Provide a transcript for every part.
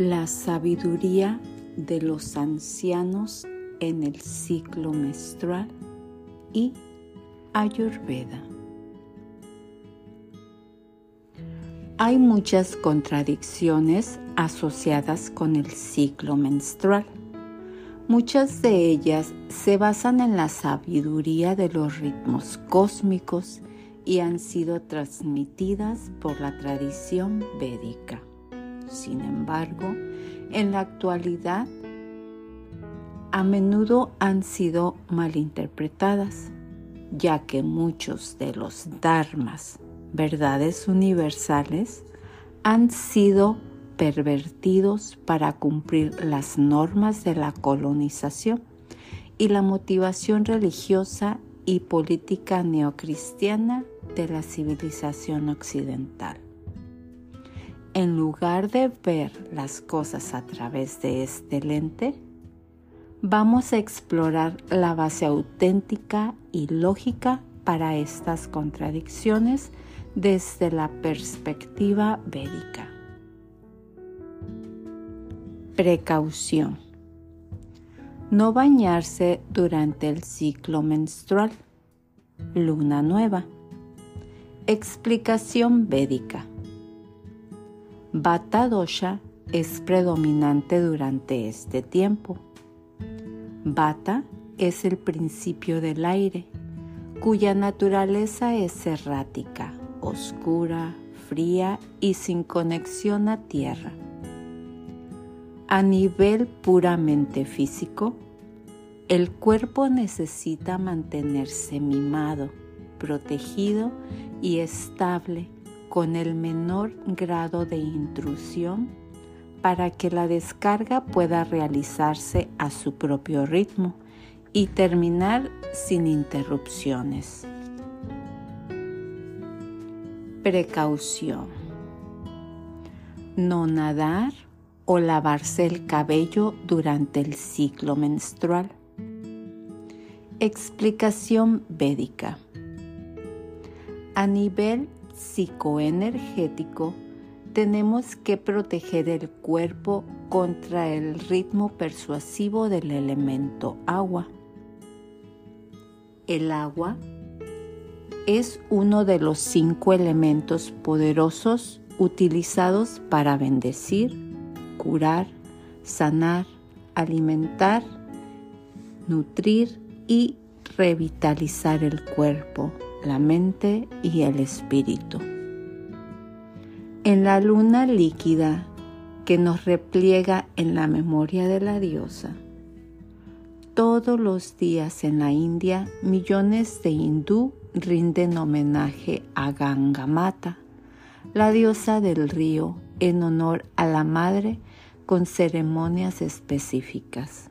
La sabiduría de los ancianos en el ciclo menstrual y Ayurveda. Hay muchas contradicciones asociadas con el ciclo menstrual. Muchas de ellas se basan en la sabiduría de los ritmos cósmicos y han sido transmitidas por la tradición védica. Sin embargo, en la actualidad a menudo han sido malinterpretadas, ya que muchos de los dharmas, verdades universales, han sido pervertidos para cumplir las normas de la colonización y la motivación religiosa y política neocristiana de la civilización occidental. En lugar de ver las cosas a través de este lente, vamos a explorar la base auténtica y lógica para estas contradicciones desde la perspectiva védica. Precaución. No bañarse durante el ciclo menstrual. Luna nueva. Explicación védica. Vata dosha es predominante durante este tiempo. Vata es el principio del aire, cuya naturaleza es errática, oscura, fría y sin conexión a tierra. A nivel puramente físico, el cuerpo necesita mantenerse mimado, protegido y estable con el menor grado de intrusión para que la descarga pueda realizarse a su propio ritmo y terminar sin interrupciones. Precaución. No nadar o lavarse el cabello durante el ciclo menstrual. Explicación védica. A nivel psicoenergético, tenemos que proteger el cuerpo contra el ritmo persuasivo del elemento agua. El agua es uno de los cinco elementos poderosos utilizados para bendecir, curar, sanar, alimentar, nutrir y revitalizar el cuerpo, la mente y el espíritu. En la luna líquida que nos repliega en la memoria de la diosa, todos los días en la India millones de hindú rinden homenaje a Gangamata, la diosa del río, en honor a la madre con ceremonias específicas.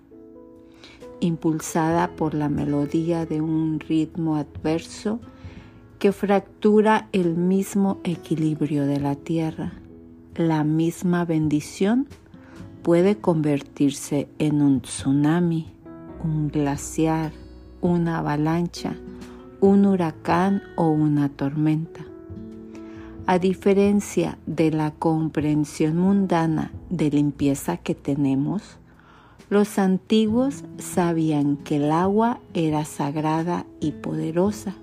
Impulsada por la melodía de un ritmo adverso, que fractura el mismo equilibrio de la tierra. La misma bendición puede convertirse en un tsunami, un glaciar, una avalancha, un huracán o una tormenta. A diferencia de la comprensión mundana de limpieza que tenemos, los antiguos sabían que el agua era sagrada y poderosa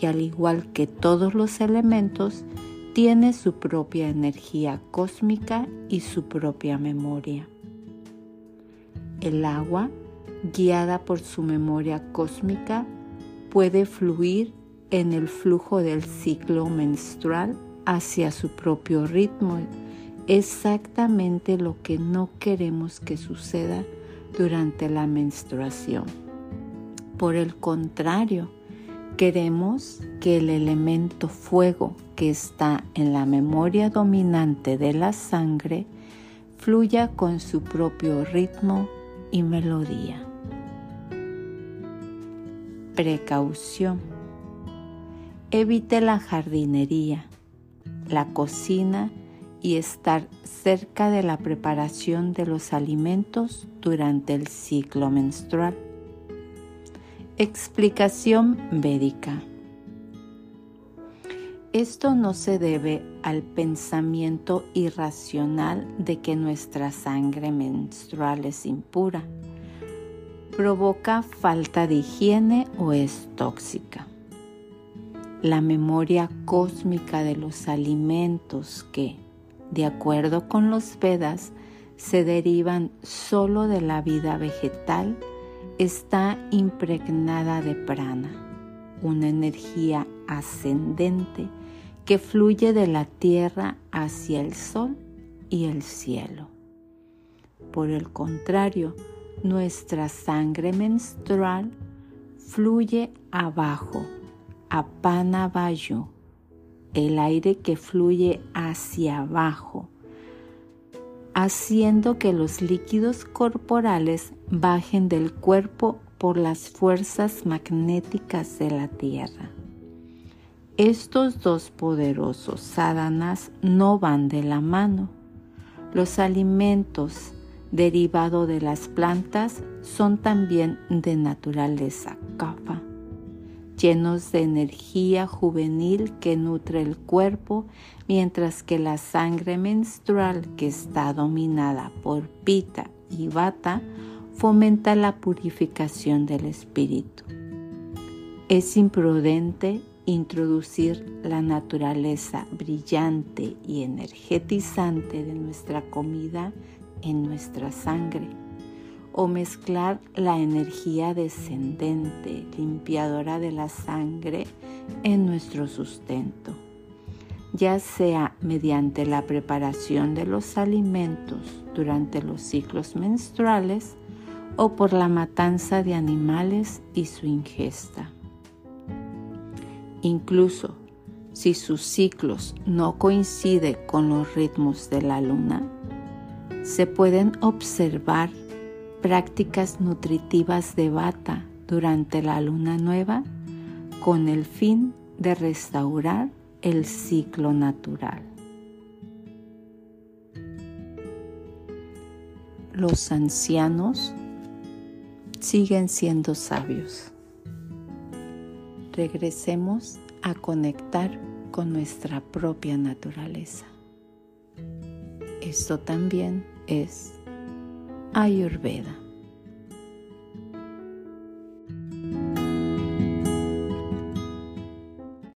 y al igual que todos los elementos, tiene su propia energía cósmica y su propia memoria. El agua, guiada por su memoria cósmica, puede fluir en el flujo del ciclo menstrual hacia su propio ritmo, exactamente lo que no queremos que suceda durante la menstruación. Por el contrario, Queremos que el elemento fuego que está en la memoria dominante de la sangre fluya con su propio ritmo y melodía. Precaución. Evite la jardinería, la cocina y estar cerca de la preparación de los alimentos durante el ciclo menstrual. Explicación védica. Esto no se debe al pensamiento irracional de que nuestra sangre menstrual es impura. Provoca falta de higiene o es tóxica. La memoria cósmica de los alimentos que, de acuerdo con los Vedas, se derivan solo de la vida vegetal, está impregnada de prana, una energía ascendente que fluye de la tierra hacia el sol y el cielo. Por el contrario, nuestra sangre menstrual fluye abajo, a Panavayu, el aire que fluye hacia abajo, haciendo que los líquidos corporales bajen del cuerpo por las fuerzas magnéticas de la Tierra. Estos dos poderosos sadhanas no van de la mano. Los alimentos derivados de las plantas son también de naturaleza kapha, llenos de energía juvenil que nutre el cuerpo, mientras que la sangre menstrual que está dominada por pita y vata fomenta la purificación del espíritu. Es imprudente introducir la naturaleza brillante y energetizante de nuestra comida en nuestra sangre o mezclar la energía descendente, limpiadora de la sangre en nuestro sustento, ya sea mediante la preparación de los alimentos durante los ciclos menstruales o por la matanza de animales y su ingesta. Incluso si sus ciclos no coinciden con los ritmos de la luna, se pueden observar prácticas nutritivas de bata durante la luna nueva con el fin de restaurar el ciclo natural. Los ancianos siguen siendo sabios regresemos a conectar con nuestra propia naturaleza. Esto también es Ayurveda.